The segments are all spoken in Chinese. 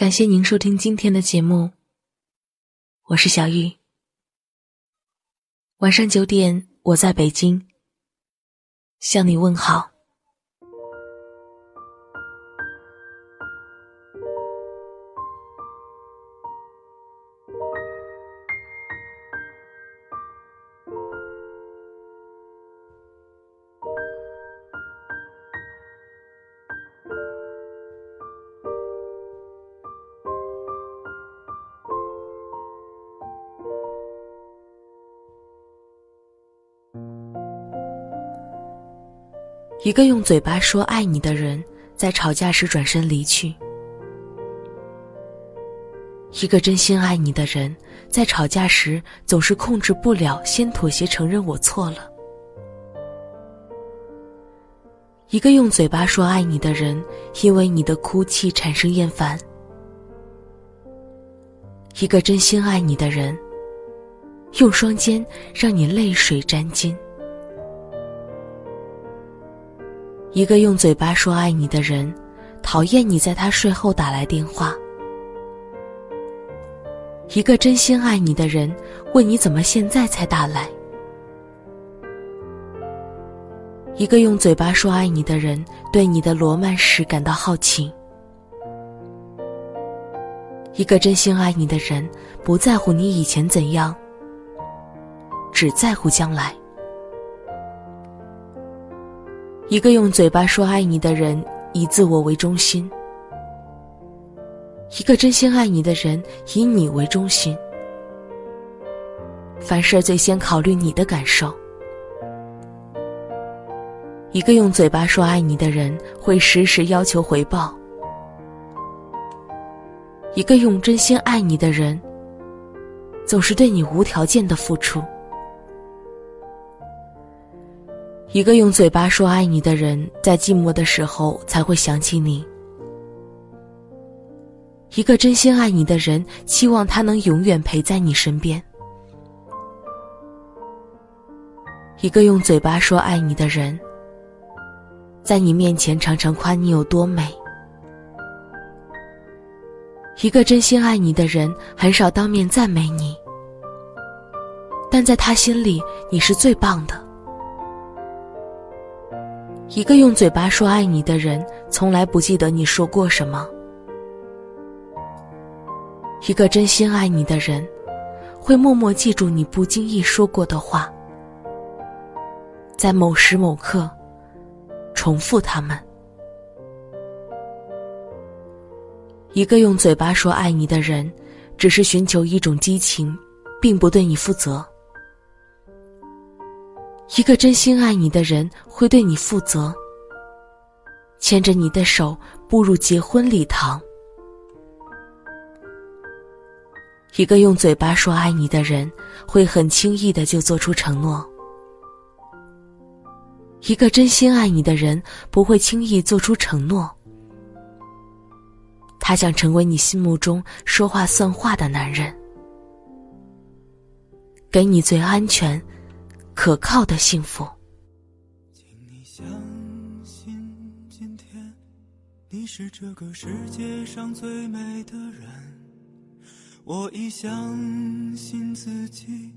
感谢您收听今天的节目，我是小玉。晚上九点，我在北京，向你问好。一个用嘴巴说爱你的人，在吵架时转身离去；一个真心爱你的人，在吵架时总是控制不了，先妥协承认我错了；一个用嘴巴说爱你的人，因为你的哭泣产生厌烦；一个真心爱你的人，用双肩让你泪水沾襟。一个用嘴巴说爱你的人，讨厌你在他睡后打来电话；一个真心爱你的人，问你怎么现在才打来；一个用嘴巴说爱你的人，对你的罗曼史感到好奇；一个真心爱你的人，不在乎你以前怎样，只在乎将来。一个用嘴巴说爱你的人，以自我为中心；一个真心爱你的人，以你为中心。凡事最先考虑你的感受。一个用嘴巴说爱你的人，会时时要求回报；一个用真心爱你的人，总是对你无条件的付出。一个用嘴巴说爱你的人，在寂寞的时候才会想起你；一个真心爱你的人，期望他能永远陪在你身边；一个用嘴巴说爱你的人，在你面前常常夸你有多美；一个真心爱你的人，很少当面赞美你，但在他心里，你是最棒的。一个用嘴巴说爱你的人，从来不记得你说过什么；一个真心爱你的人，会默默记住你不经意说过的话，在某时某刻，重复他们。一个用嘴巴说爱你的人，只是寻求一种激情，并不对你负责。一个真心爱你的人会对你负责，牵着你的手步入结婚礼堂。一个用嘴巴说爱你的人会很轻易的就做出承诺。一个真心爱你的人不会轻易做出承诺，他想成为你心目中说话算话的男人，给你最安全。可靠的幸福。请你相信，今天你是这个世界上最美的人。我已相信自己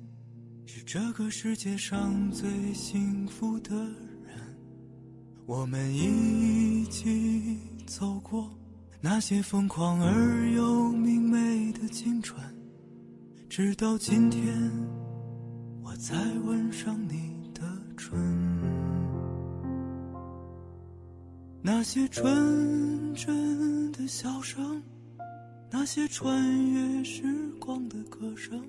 是这个世界上最幸福的人。我们一起走过那些疯狂而又明媚的青春，直到今天。我再吻上你的唇，那些纯真的笑声，那些穿越时光的歌声，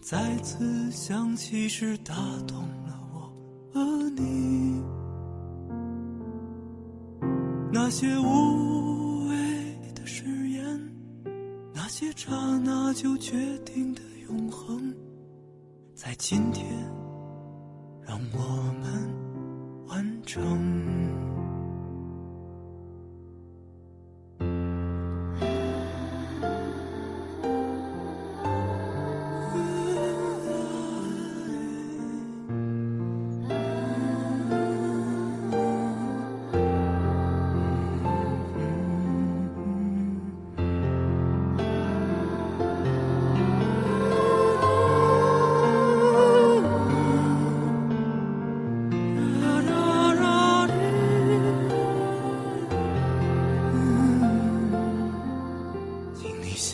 再次响起时打动了我和你。那些无谓的誓言，那些刹那就决定的永恒。在今天，让我们完成。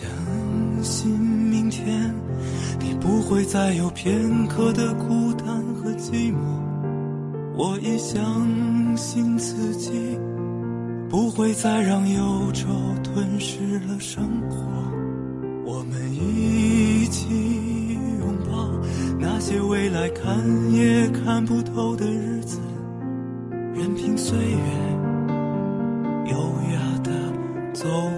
相信明天你不会再有片刻的孤单和寂寞。我也相信自己不会再让忧愁吞噬了生活。我们一起拥抱那些未来看也看不透的日子任凭岁月优雅地走。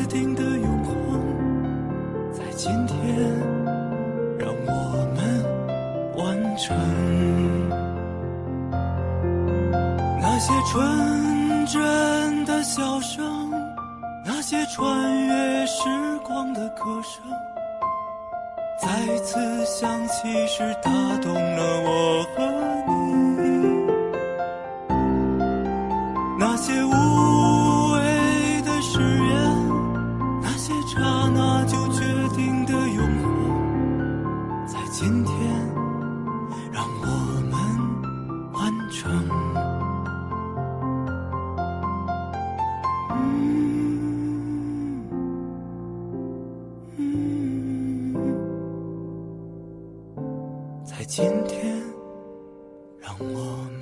那些纯真的笑声，那些穿越时光的歌声，再次响起时打动了我和你。今天，让我们